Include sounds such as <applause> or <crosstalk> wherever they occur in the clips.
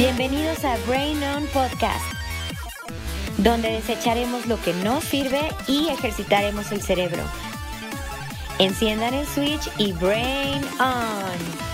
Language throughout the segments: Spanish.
Bienvenidos a Brain On Podcast, donde desecharemos lo que no sirve y ejercitaremos el cerebro. Enciendan el switch y Brain On.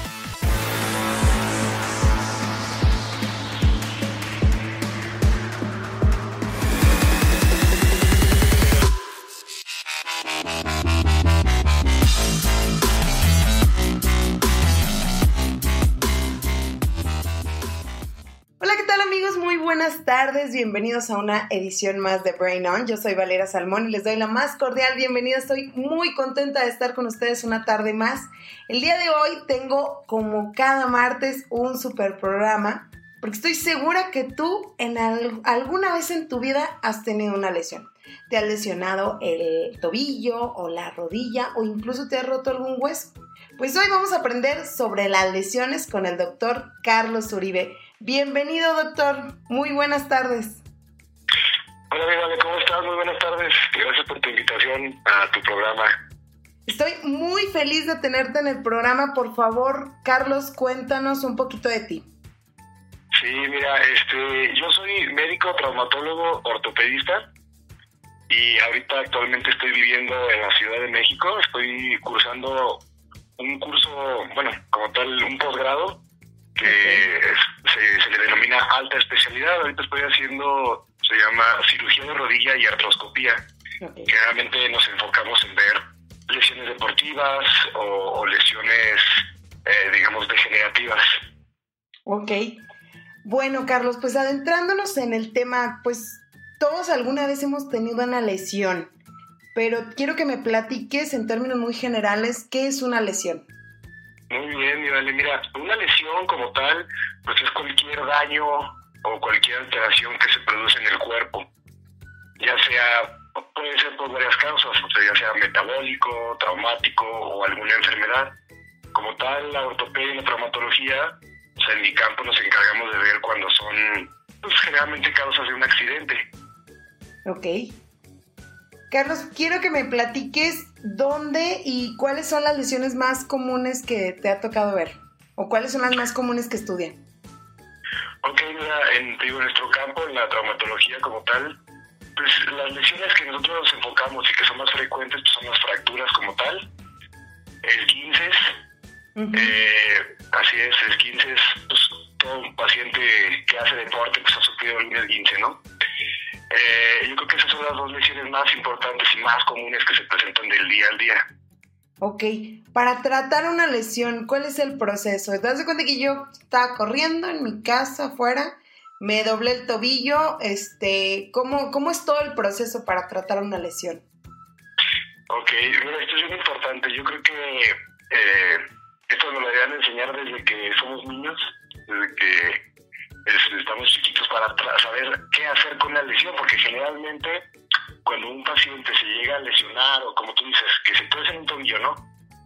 Bienvenidos a una edición más de Brain On. Yo soy Valera Salmón y les doy la más cordial bienvenida. Estoy muy contenta de estar con ustedes una tarde más. El día de hoy tengo, como cada martes, un super programa, porque estoy segura que tú en alguna vez en tu vida has tenido una lesión. Te has lesionado el tobillo o la rodilla o incluso te has roto algún hueso. Pues hoy vamos a aprender sobre las lesiones con el doctor Carlos Uribe. Bienvenido, doctor. Muy buenas tardes. Hola, Vale, ¿cómo estás? Muy buenas tardes. Gracias por tu invitación a tu programa. Estoy muy feliz de tenerte en el programa. Por favor, Carlos, cuéntanos un poquito de ti. Sí, mira, este, yo soy médico, traumatólogo, ortopedista y ahorita actualmente estoy viviendo en la Ciudad de México. Estoy cursando un curso, bueno, como tal, un posgrado que se, le denomina alta especialidad. Ahorita estoy haciendo, se llama cirugía de rodilla y artroscopía. Generalmente nos enfocamos en ver lesiones deportivas o, lesiones, eh, digamos, degenerativas. Ok. Bueno, Carlos, pues adentrándonos en el tema, pues todos alguna vez hemos tenido una lesión, pero quiero que me platiques en términos muy generales qué es una lesión. Muy bien, mi Mira, una lesión como tal, pues es cualquier daño o cualquier alteración que se produce en el cuerpo. Ya sea, puede ser por varias causas, o sea, ya sea metabólico, traumático o alguna enfermedad. Como tal, la ortopedia y la traumatología, o sea, en mi campo nos encargamos de ver cuando son, pues, generalmente causas de un accidente. Ok. Carlos, quiero que me platiques dónde y cuáles son las lesiones más comunes que te ha tocado ver o cuáles son las más comunes que estudian. Ok, mira, en, nuestro campo, en la traumatología como tal, pues las lesiones que nosotros nos enfocamos y que son más frecuentes pues, son las fracturas como tal, el 15, eh, así es, el 15 pues todo un paciente que hace deporte pues ha sufrido el 15, ¿no? Eh, yo creo que esas son las dos lesiones más importantes y más comunes que se presentan del día al día. Ok, para tratar una lesión, ¿cuál es el proceso? ¿Te das cuenta que yo estaba corriendo en mi casa afuera, me doblé el tobillo? Este, ¿cómo, ¿Cómo es todo el proceso para tratar una lesión? Ok, mira, esto es muy importante. Yo creo que eh, esto nos lo deberían enseñar desde que somos niños, desde que estamos chiquitos para saber qué hacer con la lesión, porque generalmente cuando un paciente se llega a lesionar o como tú dices, que se en un tobillo, ¿no?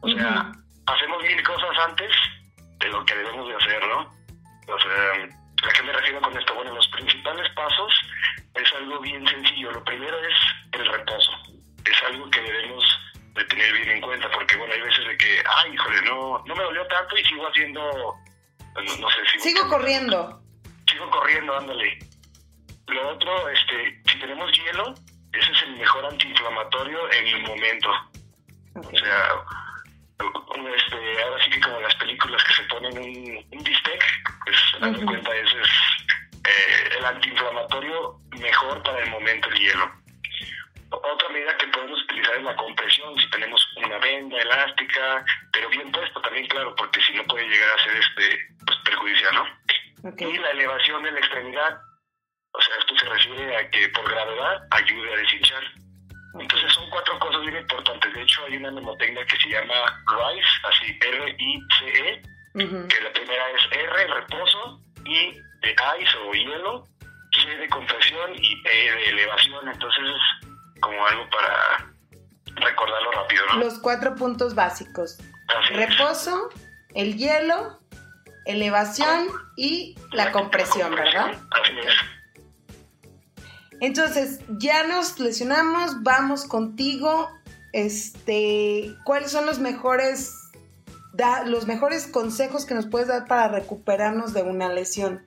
O sea, hacemos mil cosas antes de lo que debemos de hacer, ¿no? O sea, ¿a qué me refiero con esto? Bueno, los principales pasos es algo bien sencillo. Lo primero es el reposo. Es algo que debemos de tener bien en cuenta, porque bueno, hay veces de que, ay, híjole, no, no me dolió tanto y sigo haciendo, no, sé si... Sigo corriendo sigo corriendo, recordarlo rápido, ¿no? Los cuatro puntos básicos. reposo, el hielo, elevación y la compresión, ¿verdad? Entonces, ya nos lesionamos, vamos contigo. Este, ¿cuáles son los mejores los mejores consejos que nos puedes dar para recuperarnos de una lesión?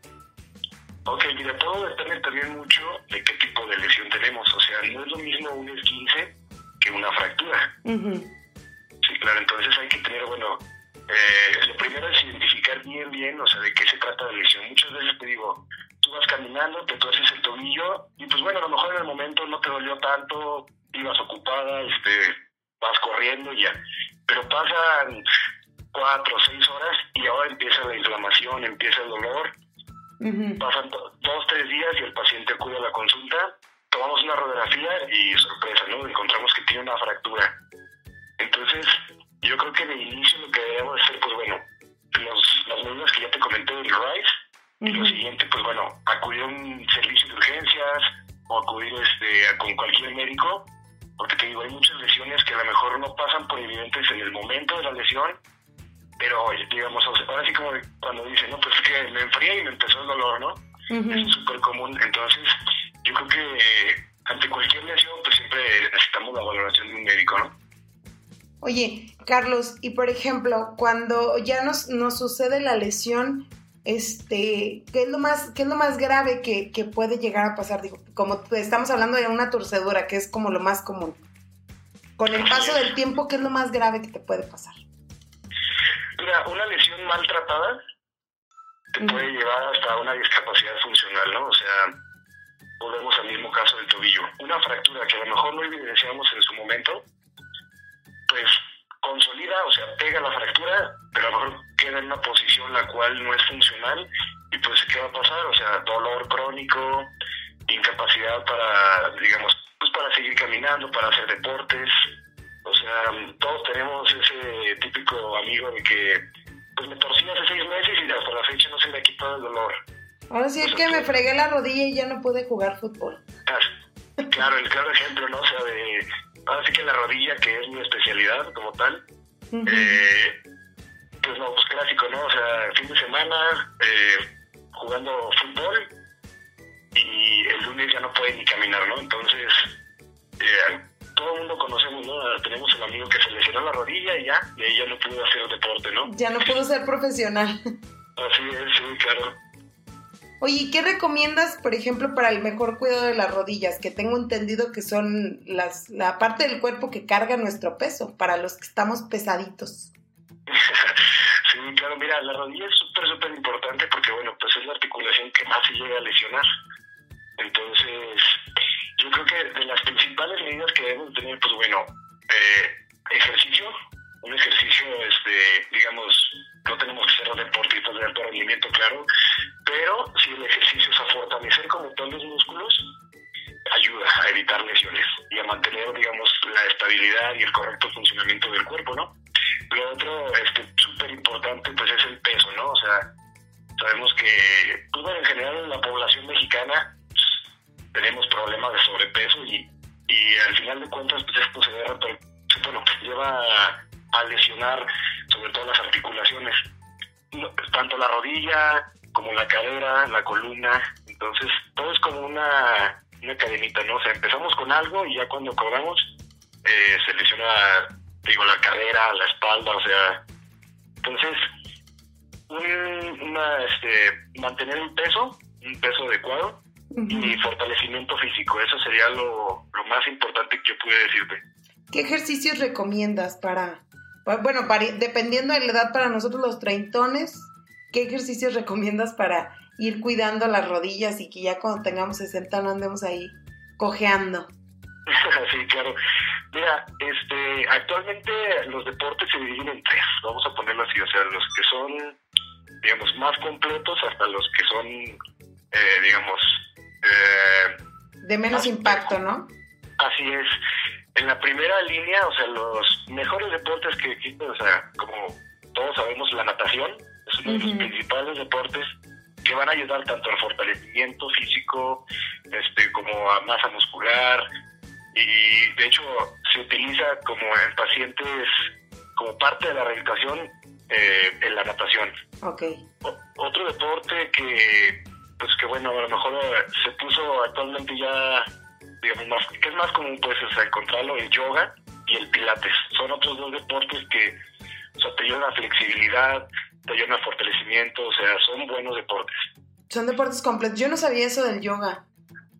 Ok, mira, todo depende también mucho de qué tipo de lesión tenemos. O sea, no es lo mismo un esguince que una fractura. Sí, claro, entonces hay que tener, bueno, eh, lo primero es identificar bien, bien, o sea, de qué se trata la lesión. Muchas veces te digo, tú vas caminando, te torces el tobillo y pues bueno, a lo mejor en el momento no te dolió tanto, ibas ocupada, este, vas corriendo y ya. Pero pasan cuatro o seis horas y ahora empieza la inflamación, empieza el dolor. Pasan dos, tres días y el paciente acude a la consulta, tomamos una radiografía y sorpresa, ¿no? Encontramos que tiene una fractura. Entonces, yo creo que de inicio lo que debemos hacer, pues bueno, los, las medidas que ya te comenté del RISE, y lo siguiente, pues bueno, acudir a un servicio de urgencias o acudir este, con cualquier médico, porque te digo, hay muchas lesiones que a lo mejor no pasan por evidentes en el momento de la lesión, pero digamos, ahora sí como cuando dicen, no, pues es que me enfría y me empezó el dolor, ¿no? Es súper común, entonces yo creo que ante cualquier lesión, pues siempre necesitamos la valoración de un médico, ¿no? Oye, Carlos, y por ejemplo, cuando ya nos, nos sucede la lesión, este, ¿qué es lo más, qué es lo más grave que, que puede llegar a pasar? Digo, como estamos hablando de una torcedura, que es como lo más común. Con el paso del tiempo, ¿qué es lo más grave que te puede pasar? Mira, una lesión maltratada te puede llevar hasta una discapacidad funcional, ¿no? O sea, volvemos al mismo caso del tobillo. Una fractura que a lo mejor no evidenciamos en su momento, pues consolida, o sea, pega la fractura, pero a lo mejor queda en una posición la cual no es funcional y pues ¿qué va a pasar? O sea, dolor crónico, incapacidad para, digamos, pues para seguir caminando, para hacer deportes. O sea, todos tenemos ese típico amigo de que pues me torcí hace seis meses y hasta la fecha no se me ha quitado el dolor. Ahora sí es que me fregué la rodilla y ya no pude jugar fútbol. <laughs> Claro, el claro ejemplo, ¿no? O sea, de ahora sí que la rodilla, que es mi especialidad como tal, eh, pues no, pues clásico, ¿no? O sea, fin de semana eh, jugando fútbol y el lunes ya no puede ni caminar, ¿no? Entonces, eh, todo el mundo conocemos, ¿no? Tenemos un amigo que se lesionó la rodilla y ya, y ahí ya no pudo hacer el deporte, ¿no? Ya no pudo ser profesional. <laughs> Así es, sí, claro. Oye, ¿qué recomiendas, por ejemplo, para el mejor cuidado de las rodillas? Que tengo entendido que son las, la parte del cuerpo que carga nuestro peso, para los que estamos pesaditos. <laughs> sí, claro, mira, la rodilla es súper, súper importante porque, bueno, pues es la articulación que más se llega a lesionar. Entonces, yo creo que de las principales medidas que debemos tener, pues bueno, eh, ejercicio, un ejercicio, este, digamos, no tenemos que ser deportistas de alto rendimiento, claro, pero si el ejercicio es a fortalecer como tal los músculos, ayuda a evitar lesiones y a mantener, digamos, la estabilidad y el correcto funcionamiento del cuerpo, ¿no? Lo otro, este, súper importante, pues es el peso, ¿no? O sea, sabemos que, pues, en general en la población mexicana pues, tenemos problemas de sobrepeso y, y al final de cuentas, pues esto se, ve, bueno, lleva a, lesionar sobre todo las articulaciones, tanto la rodilla como la cadera, la columna, entonces todo es como una, una cadenita, ¿no? O sea, empezamos con algo y ya cuando cobramos eh, se lesiona, digo, la cadera, la espalda, o sea, entonces una, este, mantener un peso, un peso adecuado y fortalecimiento físico, eso sería lo, lo más importante que yo pude decirte. ¿Qué ejercicios recomiendas para bueno, dependiendo de la edad para nosotros los treintones, ¿qué ejercicios recomiendas para ir cuidando las rodillas y que ya cuando tengamos 60 no andemos ahí cojeando? <laughs> sí, claro. Mira, este, actualmente los deportes se dividen en tres, vamos a ponerlo así, o sea, los que son, digamos, más completos hasta los que son, eh, digamos... Eh, de menos impacto, ¿no? Así es en la primera línea, o sea, los mejores deportes que existen, o sea, como todos sabemos, la natación es uno de los principales deportes que van a ayudar tanto al fortalecimiento físico este, como a masa muscular y de hecho se utiliza como en pacientes como parte de la rehabilitación eh, en la natación. Okay. otro deporte que pues que bueno a lo mejor se puso actualmente ya digamos, más, que es más común, pues, encontrarlo el yoga y el pilates. Son otros dos deportes que o sea, te ayudan a flexibilidad, te ayudan a fortalecimiento, o sea, son buenos deportes. Son deportes completos. Yo no sabía eso del yoga.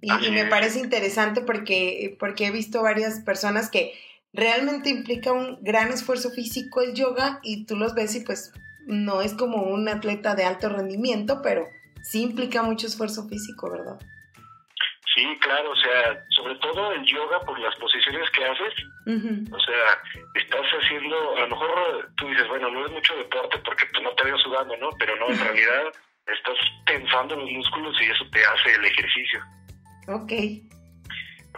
Y, y me parece interesante porque, porque he visto varias personas que realmente implica un gran esfuerzo físico el yoga y tú los ves y pues no es como un atleta de alto rendimiento, pero sí implica mucho esfuerzo físico, ¿verdad? Sí, claro, o sea, sobre todo el yoga por las posiciones que haces, o sea, estás haciendo, a lo mejor tú dices, bueno, no es mucho deporte porque pues, no te veo sudando, ¿no? Pero no, en realidad estás tensando los músculos y eso te hace el ejercicio. Ok.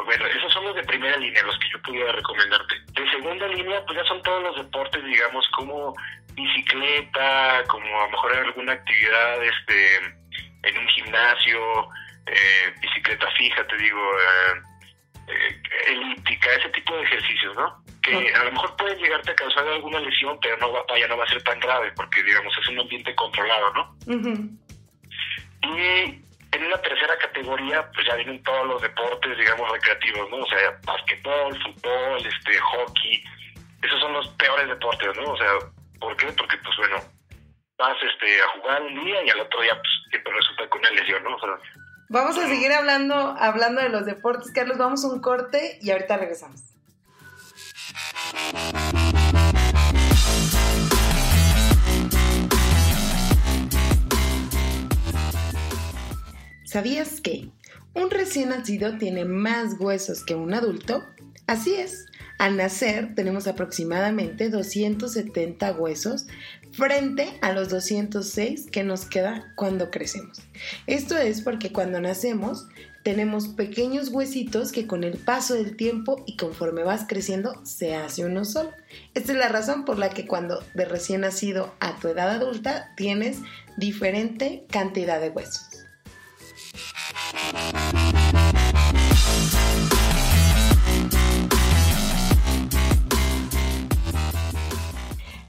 Bueno, esos son los de primera línea, los que yo pudiera recomendarte. De segunda línea, pues ya son todos los deportes, digamos, como bicicleta, como a lo mejor alguna actividad este, en un gimnasio, eh, bicicleta fija, te digo, eh, eh, elíptica, ese tipo de ejercicios, ¿no? Que a lo mejor pueden llegarte a causar alguna lesión, pero no va, vaya, no va a ser tan grave, porque digamos es un ambiente controlado, ¿no? Y en una tercera categoría, pues ya vienen todos los deportes, digamos, recreativos, ¿no? O sea, basquetbol, fútbol, este, hockey, esos son los peores deportes, ¿no? O sea, ¿por qué? Porque, pues bueno, vas este, a jugar un día y al otro día, pues siempre resulta con una lesión, ¿no? O sea, Vamos a seguir hablando, hablando de los deportes, Carlos. Vamos a un corte y ahorita regresamos. ¿Sabías que un recién nacido tiene más huesos que un adulto? Así es. Al nacer tenemos aproximadamente 270 huesos frente a los 206 que nos queda cuando crecemos. Esto es porque cuando nacemos tenemos pequeños huesitos que con el paso del tiempo y conforme vas creciendo se hace uno solo. Esta es la razón por la que cuando de recién nacido a tu edad adulta tienes diferente cantidad de huesos.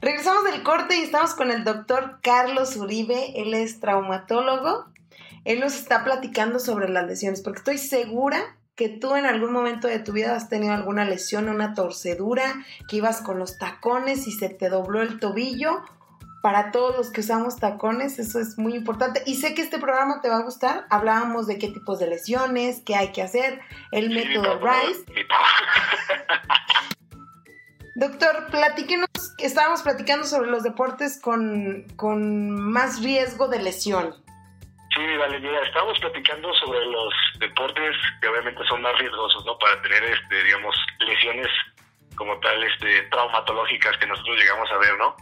Regresamos del corte y estamos con el doctor Carlos Uribe, él es traumatólogo. Él nos está platicando sobre las lesiones, porque estoy segura que tú en algún momento de tu vida has tenido alguna lesión, una torcedura, que ibas con los tacones y se te dobló el tobillo. Para todos los que usamos tacones, eso es muy importante. Y sé que este programa te va a gustar. Hablábamos de qué tipos de lesiones, qué hay que hacer, el método RISE. <laughs> Doctor, platíquenos, estábamos platicando sobre los deportes con, con más riesgo de lesión. Sí, vale, mira, estábamos platicando sobre los deportes que obviamente son más riesgosos, ¿no? Para tener, este, digamos, lesiones como tal, este, traumatológicas que nosotros llegamos a ver, ¿no?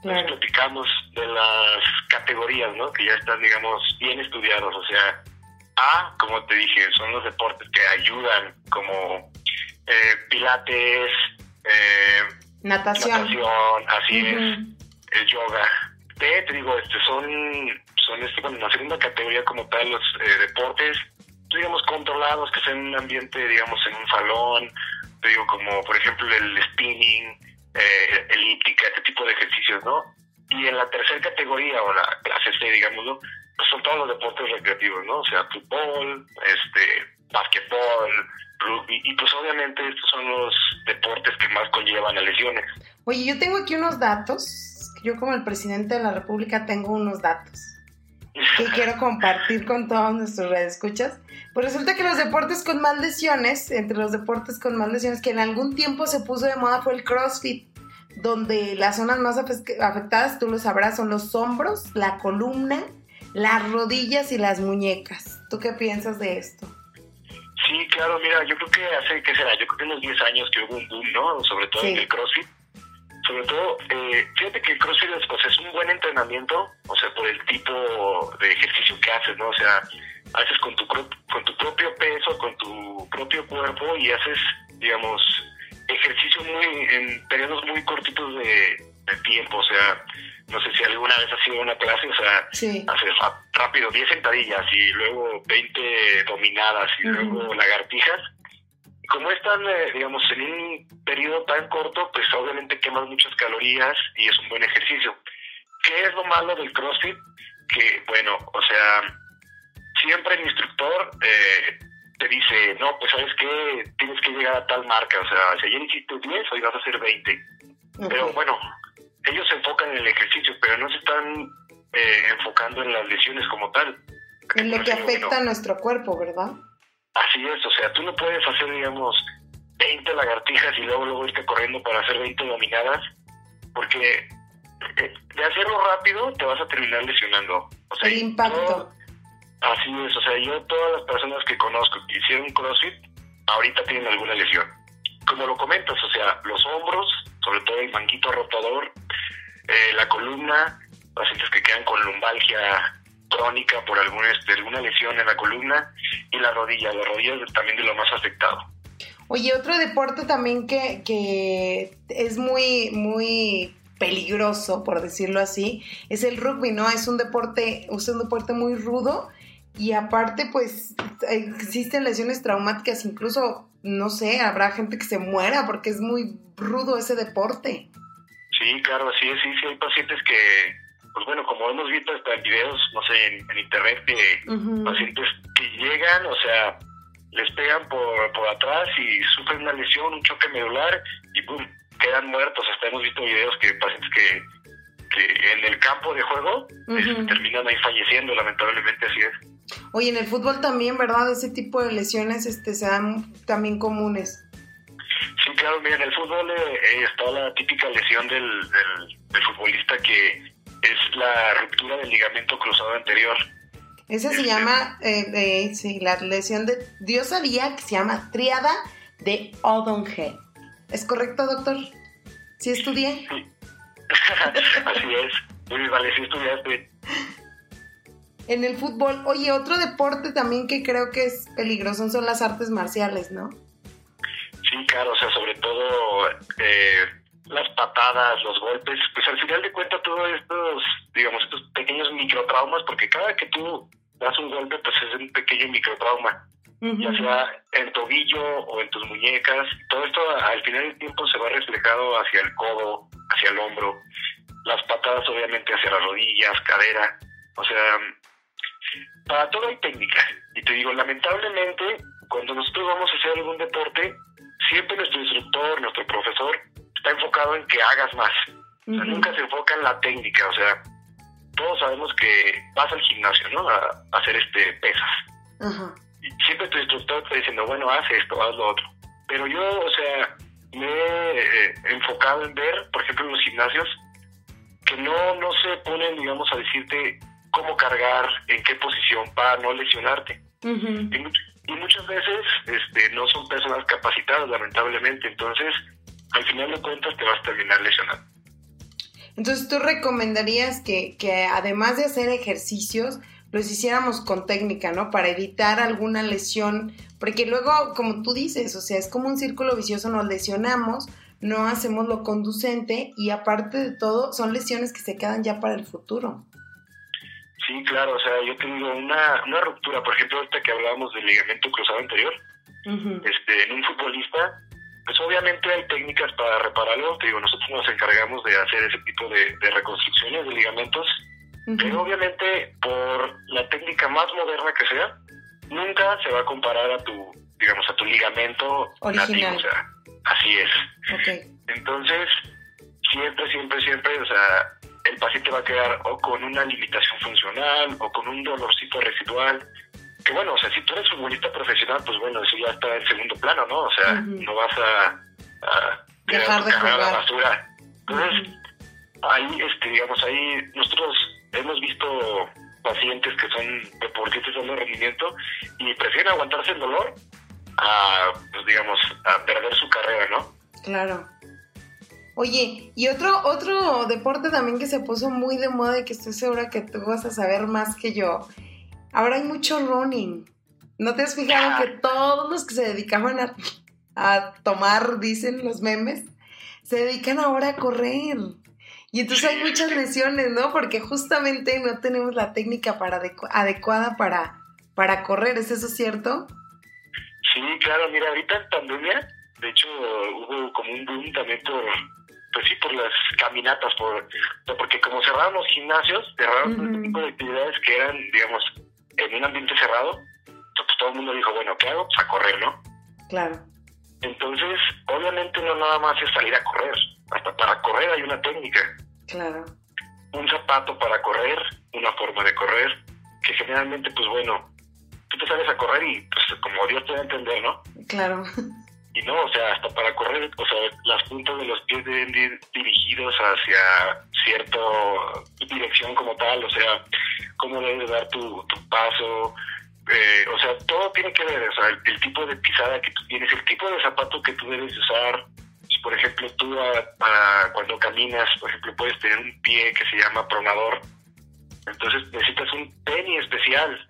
Claro. platicamos de las categorías, ¿no? Que ya están, digamos, bien estudiados, o sea, A, como te dije, son los deportes que ayudan, como eh, pilates, eh, natación. así es, el yoga. Te digo, este, son, son este, bueno, la segunda categoría como tal, los eh, deportes, digamos, controlados, que sean en un ambiente, digamos, en un salón, te digo, como por ejemplo el spinning, eh, elíptica, este tipo de ejercicios, ¿no? Y en la tercera categoría, o la clase C, digámoslo, pues son todos los deportes recreativos, ¿no? O sea, fútbol, este, básquetbol, rugby, y pues obviamente estos son los deportes que más conllevan a lesiones. Oye, yo tengo aquí unos datos, yo como el presidente de la República tengo unos datos que <laughs> quiero compartir con todos nuestros escuchas. Pues resulta que los deportes con más lesiones, entre los deportes con más lesiones que en algún tiempo se puso de moda fue el CrossFit, donde las zonas más afectadas, tú lo sabrás, son los hombros, la columna, las rodillas y las muñecas. ¿Tú qué piensas de esto? Sí, claro, mira, yo creo que hace, ¿qué será? Yo creo que unos 10 años que hubo un boom, ¿no? Sobre todo en el CrossFit. Sobre todo, eh, fíjate que el CrossFit es, pues, es un buen entrenamiento, o sea, por el tipo de ejercicio que haces, ¿no? O sea, haces con tu, con tu propio peso, con tu propio cuerpo y haces, digamos, ejercicio muy en periodos muy cortitos de, de tiempo, o sea, no sé si alguna vez has sido una clase, o sea, haces rápido 10 sentadillas y luego 20 dominadas y luego lagartijas. Y como están, eh, digamos, en un periodo tan corto, pues obviamente quemas muchas calorías y es un buen ejercicio. ¿Qué es lo malo del CrossFit? Que, bueno, o sea, siempre el instructor eh, te dice, no, pues sabes que tienes que llegar a tal marca, o sea, si ayer hiciste 10, hoy vas a hacer 20. Pero bueno, ellos se enfocan en el ejercicio, pero no se están eh, enfocando en las lesiones como tal. En lo que afecta a nuestro cuerpo, ¿verdad? Así es, o sea, tú no puedes hacer, digamos, 20 lagartijas y luego luego irte corriendo para hacer 20 dominadas, porque eh, de hacerlo rápido te vas a terminar lesionando. O sea, El impacto. así es, o sea, yo todas las personas que conozco que hicieron CrossFit, ahorita tienen alguna lesión. Como lo comentas, o sea, los hombros, sobre todo el manguito rotador, eh, la columna, pacientes que quedan con lumbalgia crónica por alguna, este, alguna lesión en la columna y la rodilla. La rodilla es también de lo más afectado. Oye, otro deporte también que, que es muy, muy peligroso, por decirlo así, es el rugby, ¿no? Es un deporte, es un deporte muy rudo y aparte, pues, existen lesiones traumáticas, incluso, no sé, habrá gente que se muera porque es muy rudo ese deporte. Sí, claro, sí, sí, sí, hay pacientes que, pues bueno, como hemos visto hasta en videos, no sé, en, en internet, que pacientes que llegan, o sea, les pegan por, por atrás y sufren una lesión, un choque medular y ¡pum! quedan muertos. Hasta hemos visto videos que pacientes que, que en el campo de juego este, terminan ahí falleciendo, lamentablemente así es. Oye, en el fútbol también, ¿verdad? Ese tipo de lesiones este, se dan también comunes. Sí, claro, mira, en el fútbol eh, eh, está la típica lesión del, del, del futbolista que es la ruptura del ligamento cruzado anterior. Esa se llama, eh, eh, sí, la lesión de, yo sabía que se llama triada de Odonhead. ¿Es correcto, doctor? ¿Sí estudié? <laughs> así es. Muy vale, sí estudiaste. En el fútbol, oye, otro deporte también que creo que es peligroso son las artes marciales, ¿no? Sí, claro, o sea, sobre todo eh, las patadas, los golpes, pues al final de cuentas todos estos, digamos, estos pequeños microtraumas, porque cada que tú das un golpe, pues es un pequeño microtrauma, ya sea en tobillo o en tus muñecas, todo esto al final del tiempo se va reflejado hacia el codo, hacia el hombro, las patadas obviamente hacia las rodillas, cadera, o sea, para todo hay técnica. Y te digo, lamentablemente, cuando nosotros vamos a hacer algún deporte, siempre nuestro instructor, nuestro profesor, está enfocado en que hagas más. O sea, nunca se enfoca en la técnica. O sea, todos sabemos que vas al gimnasio, ¿no? A, a hacer este pesas. Y siempre tu instructor está diciendo, bueno, haz esto, haz lo otro. Pero yo, o sea, me he eh, enfocado en ver, por ejemplo, en los gimnasios, que no, no se ponen, digamos, a decirte cómo cargar, en qué posición para no lesionarte. Y, much- y muchas veces este, no son personas capacitadas, lamentablemente. Entonces, al final de cuentas, te vas a terminar lesionando. Entonces, ¿tú recomendarías que, que además de hacer ejercicios, los hiciéramos con técnica, ¿no? Para evitar alguna lesión, porque luego, como tú dices, o sea, es como un círculo vicioso, nos lesionamos, no hacemos lo conducente y aparte de todo, son lesiones que se quedan ya para el futuro. Sí, claro, o sea, yo tengo una, una ruptura, por ejemplo, ahorita que hablábamos del ligamento cruzado anterior, este, en un futbolista, pues obviamente hay técnicas para repararlo, te digo, nosotros nos encargamos de hacer ese tipo de, de reconstrucciones de ligamentos, pero obviamente por la técnica más moderna que sea, nunca se va a comparar a tu, digamos, a tu ligamento Original. nativo, o sea, así es. Entonces, siempre, siempre, siempre, o sea, el paciente va a quedar o con una limitación funcional o con un dolorcito residual. Que bueno, o sea, si tú eres futbolista profesional, pues bueno, eso ya está en segundo plano, ¿no? O sea, no vas a, a Dejar tu de carrera a la basura. Entonces, ahí, este, digamos, ahí nosotros hemos visto pacientes que son deportistas de rendimiento y prefieren aguantarse el dolor a, pues digamos, a perder su carrera, ¿no? Claro. Oye, y otro, otro deporte también que se puso muy de moda y que estoy segura que tú vas a saber más que yo. Ahora hay mucho running. ¿No te has fijado Ah. que todos los que se dedicaban a, a tomar, dicen los memes, se dedican ahora a correr? Y entonces hay muchas lesiones, ¿no? Porque justamente no tenemos la técnica para adecu- adecuada para, para correr. ¿Es eso cierto? Sí, claro, mira, ahorita en pandemia, de hecho, hubo como un boom también por, pues sí, por las caminatas, por, porque como cerraron los gimnasios, cerraron este tipo de actividades que eran, digamos, en un ambiente cerrado, pues todo el mundo dijo, bueno, ¿qué hago? Pues a correr, ¿no? Claro. Entonces, obviamente no nada más es salir a correr, hasta para correr hay una técnica, Claro. un zapato para correr, una forma de correr, que generalmente, pues bueno, tú te sales a correr y pues como Dios te va a entender, ¿no? Claro. Y no, o sea, hasta para correr, o sea, las puntas de los pies deben ir dirigidos hacia cierta dirección como tal, o sea, cómo debes dar tu, paso, eh, o sea, todo tiene que ver, o sea, el, tipo de pisada que tú tienes, el tipo de zapato que tú debes usar. Si, por ejemplo, tú cuando caminas, por ejemplo, puedes tener un pie que se llama pronador, entonces necesitas un tenis especial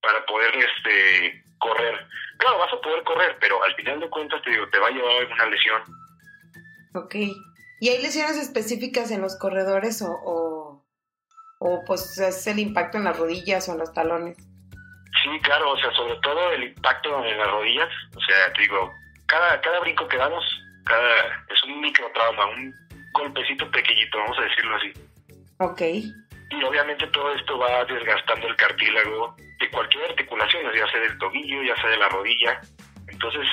para poder este correr. Claro, vas a poder correr, pero al final de cuentas te digo, te va a llevar a una lesión. Ok. ¿Y hay lesiones específicas en los corredores o, o, o pues es el impacto en las rodillas o en los talones? Sí, claro, o sea, sobre todo el impacto en las rodillas, o sea, te digo, cada, cada brinco que damos, cada, es un micro trauma, un golpecito pequeñito, vamos a decirlo así. Ok. Y obviamente todo esto va desgastando el cartílago de cualquier articulación, ya sea del tobillo, ya sea de la rodilla. Entonces,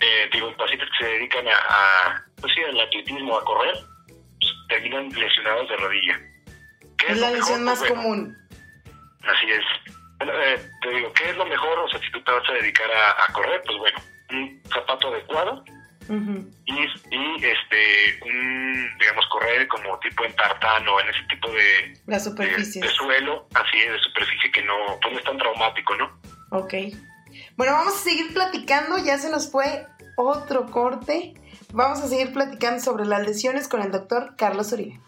eh, digo, pacientes que se dedican a, pues sí, al atletismo, a correr, pues, terminan lesionados de rodilla. es, la lesión más común. Así es. Eh, te digo, ¿qué es lo mejor? O sea, si tú te vas a dedicar a, correr, pues bueno, un zapato adecuado y, este, un, digamos, correr como tipo en tartano, en ese tipo de, La superficie. de, suelo, así de superficie que no, pues no es tan traumático, ¿no? Ok. Bueno, vamos a seguir platicando, ya se nos fue otro corte. Vamos a seguir platicando sobre las lesiones con el doctor Carlos Uribe.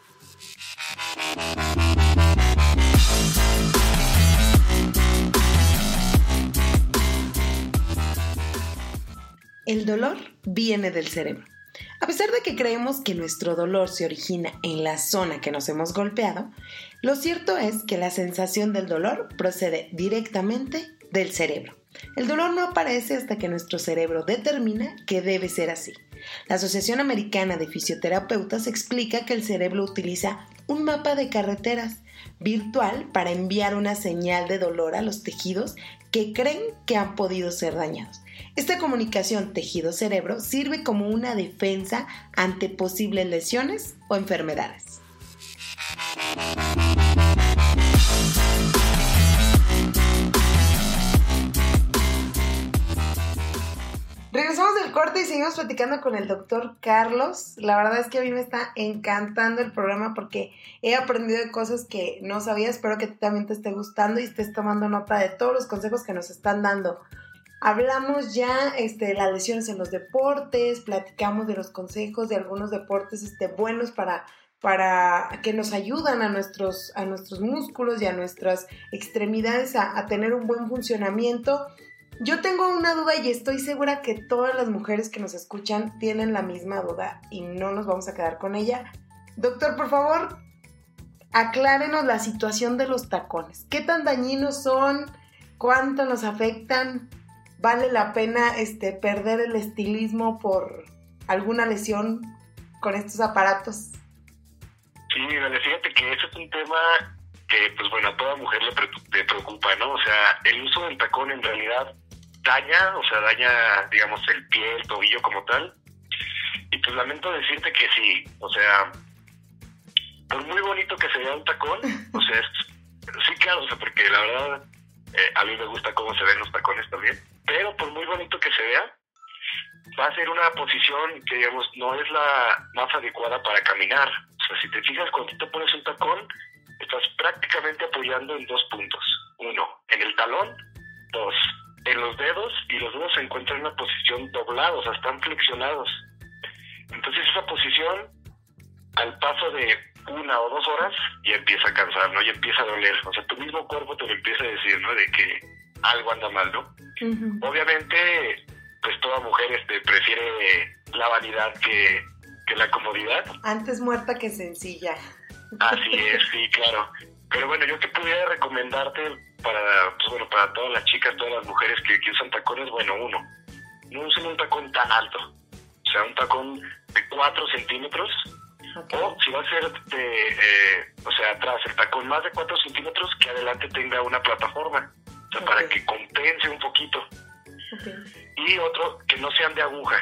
El dolor viene del cerebro. A pesar de que creemos que nuestro dolor se origina en la zona que nos hemos golpeado, lo cierto es que la sensación del dolor procede directamente del cerebro. El dolor no aparece hasta que nuestro cerebro determina que debe ser así. La Asociación Americana de Fisioterapeutas explica que el cerebro utiliza un mapa de carreteras virtual para enviar una señal de dolor a los tejidos que creen que han podido ser dañados. Esta comunicación tejido-cerebro sirve como una defensa ante posibles lesiones o enfermedades. Regresamos del corte y seguimos platicando con el doctor Carlos. La verdad es que a mí me está encantando el programa porque he aprendido de cosas que no sabía. Espero que también te esté gustando y estés tomando nota de todos los consejos que nos están dando. Hablamos ya este, de las lesiones en los deportes, platicamos de los consejos de algunos deportes este, buenos para, para que nos ayudan a nuestros, a nuestros músculos y a nuestras extremidades a, a tener un buen funcionamiento. Yo tengo una duda y estoy segura que todas las mujeres que nos escuchan tienen la misma duda y no nos vamos a quedar con ella. Doctor, por favor, aclárenos la situación de los tacones. ¿Qué tan dañinos son? ¿Cuánto nos afectan? Vale la pena este, perder el estilismo por alguna lesión con estos aparatos? Sí, fíjate que ese es un tema que, pues bueno, a toda mujer le, preocupa, ¿no? O sea, el uso del tacón en realidad daña, o sea, daña, digamos, el pie, el tobillo como tal. Y pues lamento decirte que sí, o sea, por muy bonito que se vea un tacón, <laughs> o sea, sí, claro, o sea, porque la verdad, eh, a mí me gusta cómo se ven los tacones también pero por muy bonito que se vea, va a ser una posición que, digamos, no es la más adecuada para caminar. O sea, si te fijas, cuando te pones un tacón, estás prácticamente apoyando en dos puntos. Uno, en el talón. Dos, en los dedos. Y los dedos se encuentran en una posición doblados, o sea, están flexionados. Entonces esa posición, al paso de una o dos horas, ya empieza a cansar, ¿no? Ya empieza a doler. O sea, tu mismo cuerpo te lo empieza a decir, ¿no? De que algo anda mal, ¿no? Obviamente, pues toda mujer este, prefiere la vanidad que, la comodidad. Antes muerta que sencilla. Así es, sí, claro. Pero bueno, yo te pudiera recomendarte para, pues bueno, para todas las chicas, todas las mujeres que, usan tacones, bueno, uno, no usen un tacón tan alto. O sea, un tacón de 4 centímetros. O si va a ser de, eh, o sea, atrás el tacón más de 4 centímetros, que adelante tenga una plataforma o sea, para que compense un poquito. Y otro, que no sean de aguja,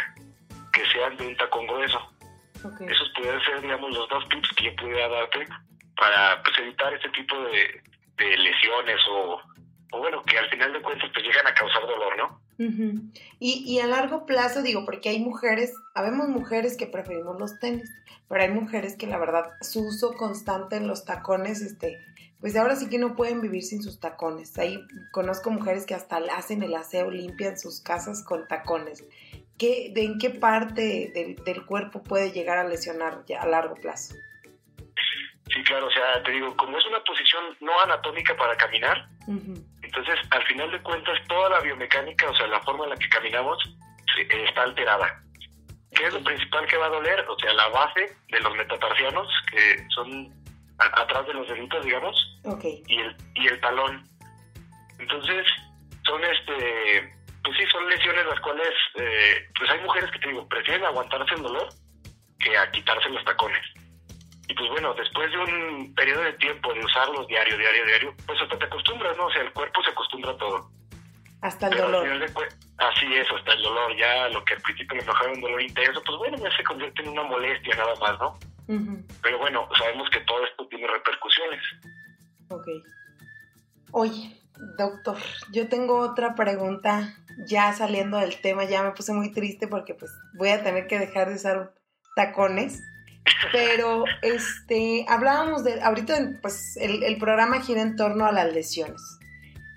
que sean de un tacón grueso. Esos pueden ser, digamos, los dos tips que yo pudiera darte para pues, evitar este tipo de, de lesiones o, o bueno, que al final de cuentas pues llegan a causar dolor, ¿no? y, y, a largo plazo, digo, porque hay mujeres, habemos mujeres que preferimos los tenis, pero hay mujeres que la verdad su uso constante en los tacones, este, pues ahora sí que no pueden vivir sin sus tacones. Ahí conozco mujeres que hasta hacen el aseo, limpian sus casas con tacones. ¿Qué, de ¿En qué parte del, del cuerpo puede llegar a lesionar ya a largo plazo? Sí, claro, o sea, te digo, como es una posición no anatómica para caminar, entonces al final de cuentas toda la biomecánica, o sea, la forma en la que caminamos está alterada. ¿Qué es lo principal que va a doler? O sea, la base de los metatarsianos, que son atrás de los deditos, digamos, y, el, y el talón. Entonces, son este, pues sí, son lesiones las cuales, eh, pues hay mujeres que te digo, prefieren aguantarse el dolor que a quitarse los tacones. Y pues bueno, después de un periodo de tiempo de usarlos diario, diario, diario, pues hasta te acostumbras, ¿no? O sea, el cuerpo se acostumbra a todo. Hasta el dolor. así es, hasta el dolor. Ya lo que al principio me enojaba un dolor intenso, pues bueno, ya se convierte en una molestia nada más, ¿no? Pero bueno, sabemos que todo esto tiene repercusiones. Ok. Oye, doctor, yo tengo otra pregunta ya saliendo del tema, ya me puse muy triste porque pues voy a tener que dejar de usar tacones. <laughs> Pero este, hablábamos de, ahorita pues el, el, programa gira en torno a las lesiones.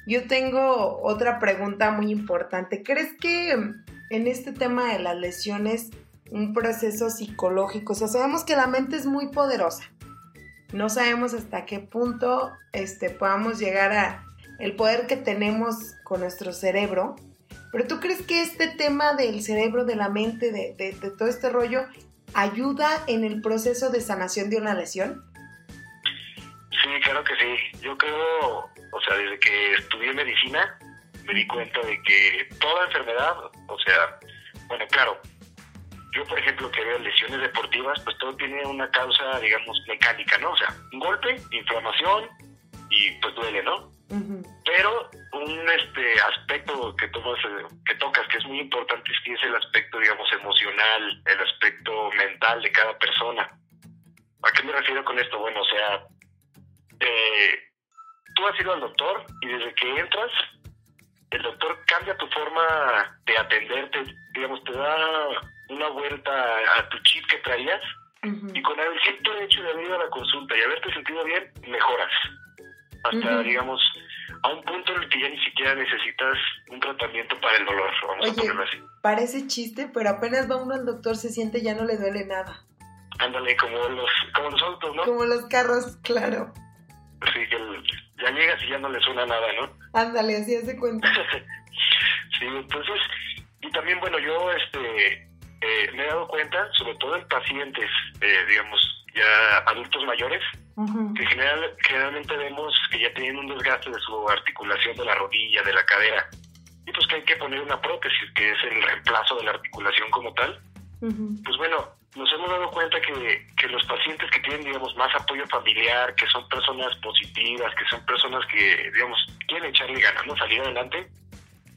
Yo tengo otra pregunta muy importante. ¿Crees que en este tema de las lesiones un proceso psicológico, o sea, sabemos que la mente es muy poderosa. No sabemos hasta qué punto este, podamos llegar a el poder que tenemos con nuestro cerebro. Pero tú crees que este tema del cerebro, de la mente, de, de todo este rollo, ayuda en el proceso de sanación de una lesión? Sí, claro que sí. Yo creo, o sea, desde que estudié medicina, me di cuenta de que toda enfermedad, o sea, bueno, claro, yo por ejemplo que veo lesiones deportivas, pues todo tiene una causa, digamos, mecánica, ¿no? O sea, un golpe, inflamación y pues duele, ¿no? Pero un este aspecto que tomas, que tocas que es muy importante es que es el aspecto, digamos, emocional, el aspecto mental de cada persona. ¿A qué me refiero con esto? Bueno, o sea, eh, tú has ido al doctor y desde que entras, el doctor cambia tu forma de atenderte, digamos, te da una vuelta a tu chip que traías y con el simple hecho de haber ido a la consulta y haberte sentido bien, mejoras. Hasta, digamos, a un punto en el que ya ni siquiera necesitas un tratamiento para el dolor, vamos a ponerlo así. Parece chiste, pero apenas va uno al doctor, se siente ya no le duele nada. Ándale, como los, como los autos, ¿no? Como los carros, claro. Sí, que ya llegas y ya no le suena nada, ¿no? Ándale, así hace cuenta. <laughs> sí, entonces, y también, bueno, yo, este, eh, me he dado cuenta, sobre todo en pacientes, eh, digamos, ya adultos mayores, que general, generalmente vemos que ya tienen un desgaste de su articulación de la rodilla, de la cadera, y pues que hay que poner una prótesis, que es el reemplazo de la articulación como tal. Pues bueno, nos hemos dado cuenta que, que los pacientes que tienen, digamos, más apoyo familiar, que son personas positivas, que son personas que, digamos, quieren echarle ganas, ¿no? Salir adelante,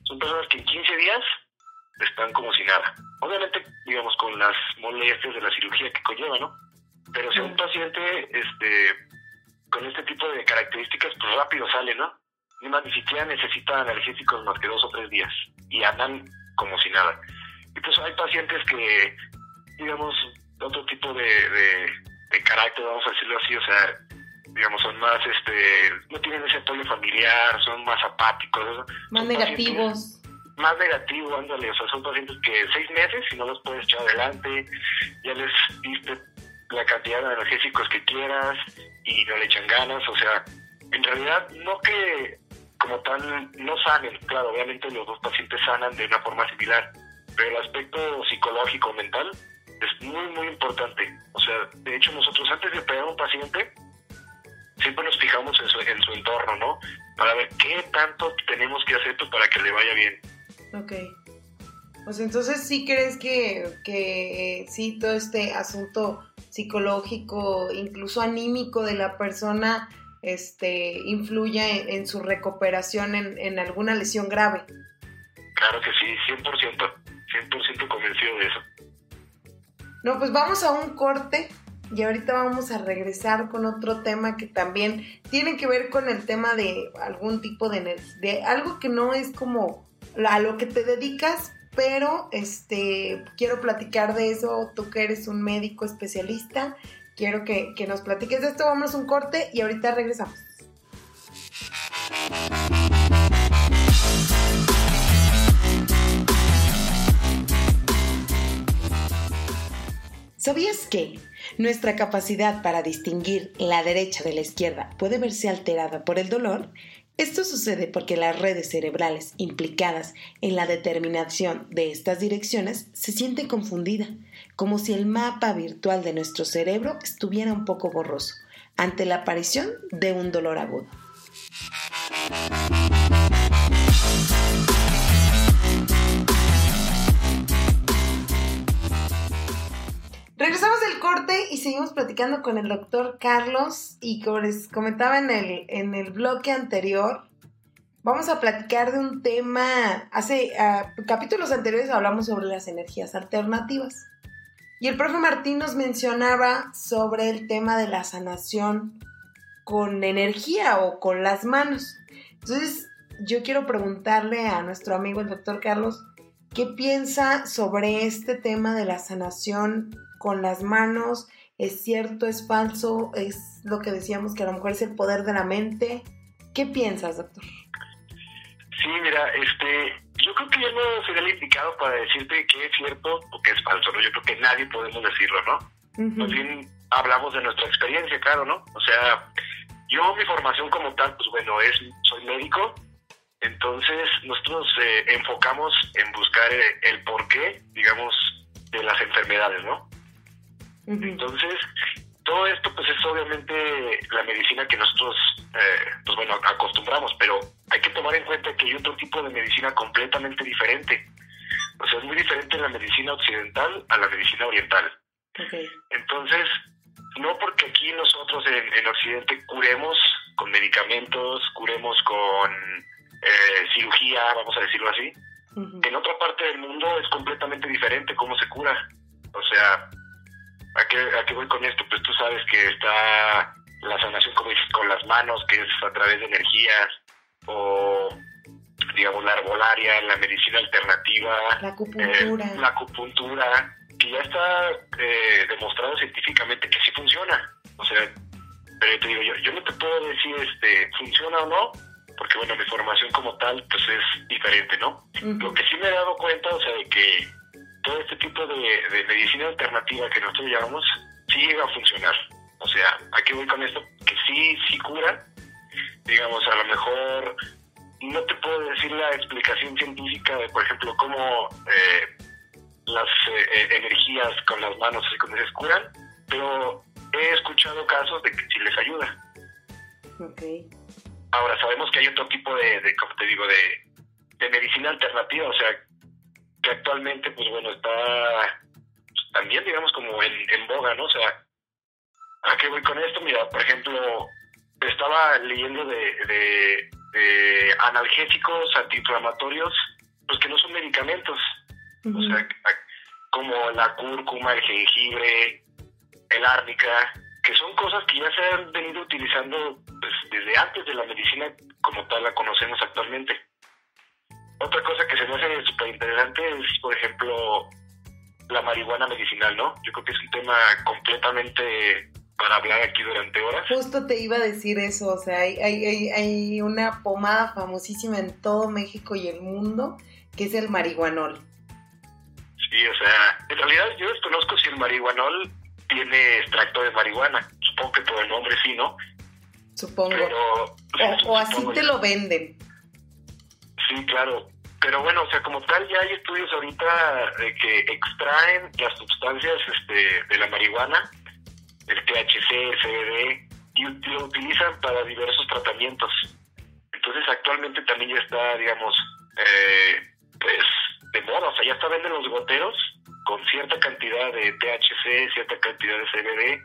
son personas que en 15 días están como si nada. Obviamente, digamos, con las molestias de la cirugía que conlleva, ¿no? Pero si un paciente este, con este tipo de características, pues rápido sale, ¿no? Ni más, ni siquiera necesita analgésicos más que dos o tres días y andan como si nada. Y pues hay pacientes que, digamos, otro tipo de, de, carácter, vamos a decirlo así, o sea, digamos, son más, este, no tienen ese apoyo familiar, son más apáticos. Más negativos más negativo, ándale, o sea, son pacientes que seis meses y no los puedes echar adelante, ya les diste la cantidad de analgésicos que quieras y no le echan ganas, o sea, en realidad no que como tal no sanen, claro, obviamente los dos pacientes sanan de una forma similar, pero el aspecto psicológico, mental, es muy, muy importante. O sea, de hecho nosotros antes de operar a un paciente, siempre nos fijamos en su, en su entorno, ¿no? Para ver qué tanto tenemos que hacer pues, para que le vaya bien. Ok. Pues entonces sí crees que, que sí, todo este asunto psicológico, incluso anímico de la persona, este, influya en, su recuperación en, en, alguna lesión grave. Claro que sí, 100%, 100% convencido de eso. No, pues vamos a un corte y ahorita vamos a regresar con otro tema que también tiene que ver con el tema de algún tipo de, de algo que no es como a lo que te dedicas, pero este quiero platicar de eso, tú que eres un médico especialista, quiero que, que nos platiques de esto, vamos a un corte y ahorita regresamos. ¿Sabías que nuestra capacidad para distinguir la derecha de la izquierda puede verse alterada por el dolor? Esto sucede porque las redes cerebrales implicadas en la determinación de estas direcciones se sienten confundidas, como si el mapa virtual de nuestro cerebro estuviera un poco borroso ante la aparición de un dolor agudo. Regresamos del corte y seguimos platicando con el doctor Carlos. Y como les comentaba en el, en el bloque anterior, vamos a platicar de un tema, hace ah, capítulos anteriores hablamos sobre las energías alternativas. Y el profe Martín nos mencionaba sobre el tema de la sanación con energía o con las manos. Entonces yo quiero preguntarle a nuestro amigo el doctor Carlos, ¿qué piensa sobre este tema de la sanación con las manos, es cierto, es falso, es lo que decíamos que a lo mejor es el poder de la mente. ¿Qué piensas, doctor? Sí, mira, este, yo creo que ya no sería el indicado para decirte que es cierto o que es falso, ¿no? Yo creo que nadie podemos decirlo, ¿no? Más bien hablamos de nuestra experiencia, claro, ¿no? O sea, yo mi formación como tal, pues bueno, es, soy médico, entonces nosotros eh, enfocamos en buscar el, el porqué, digamos, de las enfermedades, ¿no? Entonces, todo esto pues es obviamente la medicina que nosotros, eh, pues bueno, acostumbramos, pero hay que tomar en cuenta que hay otro tipo de medicina completamente diferente. O sea, es muy diferente la medicina occidental a la medicina oriental. Entonces, no porque aquí nosotros en, Occidente curemos con medicamentos, curemos con eh, cirugía, vamos a decirlo así, en otra parte del mundo es completamente diferente cómo se cura. O sea, ¿A qué, voy con esto? Pues tú sabes que está la sanación, como dices, con las manos, que es a través de energías, o digamos la arbolaria, la medicina alternativa, la acupuntura, eh, la acupuntura que ya está eh, demostrado científicamente que sí funciona. O sea, pero te digo, yo, yo no te puedo decir este funciona o no, porque bueno, mi formación como tal pues es diferente, ¿no? Lo que sí me he dado cuenta, o sea, de que todo este tipo de, medicina alternativa que nosotros llamamos, sí llega a funcionar. O sea, aquí voy con esto, que sí, sí cura. Digamos, a lo mejor no te puedo decir la explicación científica de, por ejemplo, cómo eh, las eh, eh, energías con las manos, así como se curan, pero he escuchado casos de que sí les ayuda. Okay. Ahora, sabemos que hay otro tipo de, de como te digo, de, de medicina alternativa, o sea, que actualmente, pues bueno, está también, digamos, como en, en boga, ¿no? O sea, ¿a qué voy con esto? Mira, por ejemplo, estaba leyendo de, de, analgésicos antiinflamatorios, pues que no son medicamentos. O sea, como la cúrcuma, el jengibre, el árnica, que son cosas que ya se han venido utilizando pues, desde antes de la medicina como tal la conocemos actualmente. Otra cosa que se me hace súper interesante es, por ejemplo, la marihuana medicinal, ¿no? Yo creo que es un tema completamente para hablar aquí durante horas. Justo te iba a decir eso, o sea, hay, hay, hay una pomada famosísima en todo México y el mundo que es el marihuanol. Sí, o sea, en realidad yo desconozco si el marihuanol tiene extracto de marihuana. Supongo que por el nombre sí, ¿no? Supongo. o, así te lo venden. Sí, claro. Pero bueno, o sea, como tal, ya hay estudios ahorita de que extraen las sustancias este, de la marihuana, el THC, CBD, y lo utilizan para diversos tratamientos. Entonces, actualmente también ya está, digamos, eh, pues de moda, o sea, ya está venden los goteros con cierta cantidad de THC, cierta cantidad de CBD,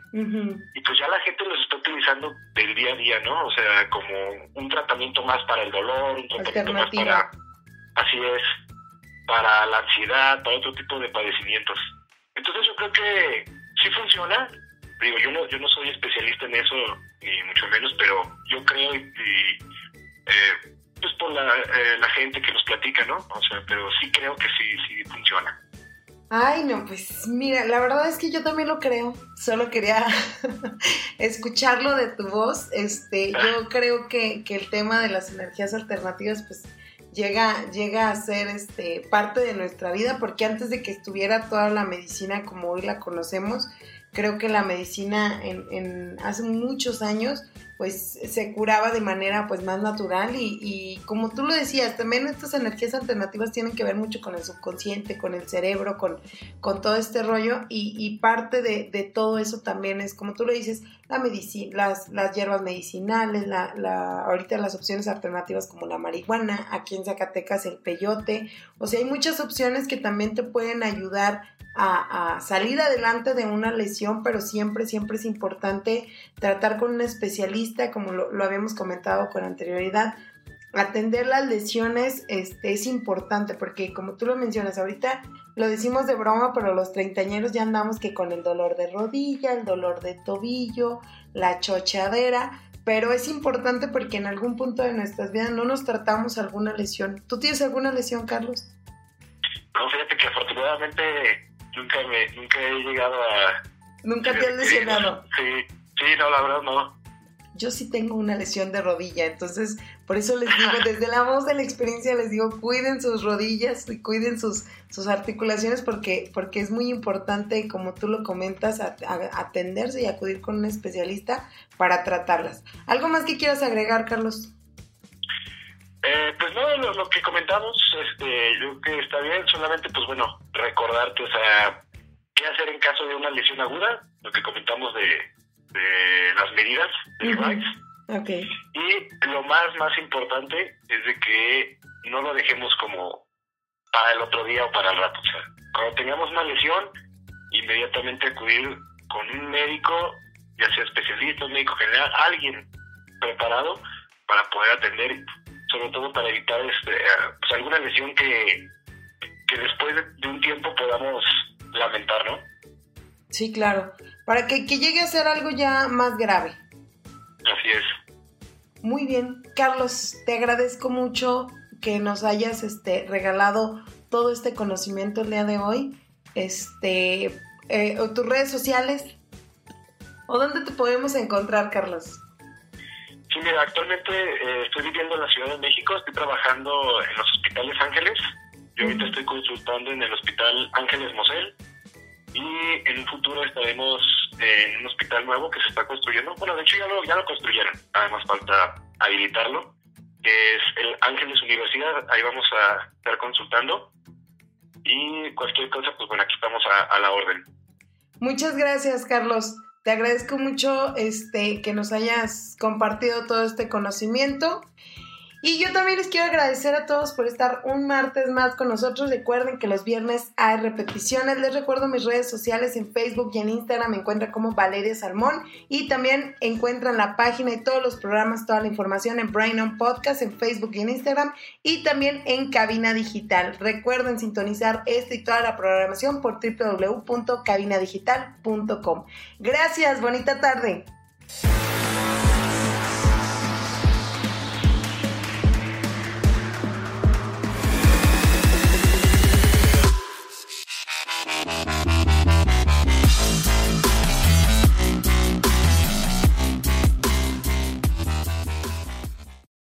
y pues ya la gente los está utilizando del día a día, ¿no? O sea, como un tratamiento más para el dolor, un tratamiento más para Así es, para la ansiedad, para otro tipo de padecimientos. Entonces yo creo que sí funciona, digo, yo no, yo no soy especialista en eso, ni mucho menos, pero yo creo y, eh, pues por la, eh, la gente que nos platica, ¿no? O sea, pero sí creo que sí, sí funciona. Ay, no, pues mira, la verdad es que yo también lo creo. Solo quería <laughs> escucharlo de tu voz. Este, yo creo que, que, el tema de las energías alternativas, pues, llega, llega a ser este, parte de nuestra vida, porque antes de que estuviera toda la medicina como hoy la conocemos, creo que la medicina en, en hace muchos años pues se curaba de manera pues más natural y, como tú lo decías, también estas energías alternativas tienen que ver mucho con el subconsciente, con el cerebro, con, con todo este rollo y, parte de, todo eso también es, como tú lo dices, la las, las hierbas medicinales, la, la, ahorita las opciones alternativas como la marihuana, aquí en Zacatecas el peyote, o sea, hay muchas opciones que también te pueden ayudar a, salir adelante de una lesión, pero siempre, siempre es importante tratar con un especialista, como lo, habíamos comentado con anterioridad. Atender las lesiones este, es importante porque como tú lo mencionas ahorita, lo decimos de broma, pero los treintañeros ya andamos que con el dolor de rodilla, el dolor de tobillo, la chochadera, pero es importante porque en algún punto de nuestras vidas no nos tratamos alguna lesión. ¿Tú tienes alguna lesión, Carlos? No, fíjate que afortunadamente nunca me, nunca he llegado a... ¿Nunca te has <laughs> lesionado? Sí, sí, no, la verdad no. Yo sí tengo una lesión de rodilla, entonces por eso les digo, desde la voz de la experiencia les digo, cuiden sus rodillas y cuiden sus, sus articulaciones porque, porque es muy importante, como tú lo comentas, atenderse y acudir con un especialista para tratarlas. ¿Algo más que quieras agregar, Carlos? Eh, pues no, lo, que comentamos, este, yo creo que está bien, solamente pues bueno, recordarte, o sea, qué hacer en caso de una lesión aguda, lo que comentamos de, de las medidas de uh okay. Y lo más, más importante es de que no lo dejemos como para el otro día o para el rato, o sea, cuando tengamos una lesión, inmediatamente acudir con un médico, ya sea especialista, un médico general, alguien preparado para poder atender sobre todo para evitar este, pues, alguna lesión que, que después de, un tiempo podamos lamentar, ¿no? Sí, claro. Para que, que llegue a ser algo ya más grave. Así es. Muy bien. Carlos, te agradezco mucho que nos hayas este, regalado todo este conocimiento el día de hoy. Este, eh, tus redes sociales. ¿O dónde te podemos encontrar, Carlos? Sí, mira, actualmente eh, estoy viviendo en la Ciudad de México, estoy trabajando en los hospitales Ángeles. Yo ahorita estoy consultando en el Hospital Ángeles Mosel y en un futuro estaremos en un hospital nuevo que se está construyendo. Bueno, de hecho ya lo, ya lo construyeron, además falta habilitarlo, que es el Ángeles Universidad. Ahí vamos a estar consultando y cualquier cosa, pues bueno, aquí estamos a, a la orden. Muchas gracias, Carlos. Te agradezco mucho este, que nos hayas compartido todo este conocimiento. Y yo también les quiero agradecer a todos por estar un martes más con nosotros. Recuerden que los viernes hay repeticiones. Les recuerdo mis redes sociales en Facebook y en Instagram. Me encuentran como Valeria Salmón. Y también encuentran la página y todos los programas, toda la información en Brain on Podcast, en Facebook y en Instagram. Y también en Cabina Digital. Recuerden sintonizar esta y toda la programación por www.cabinadigital.com. Gracias, bonita tarde.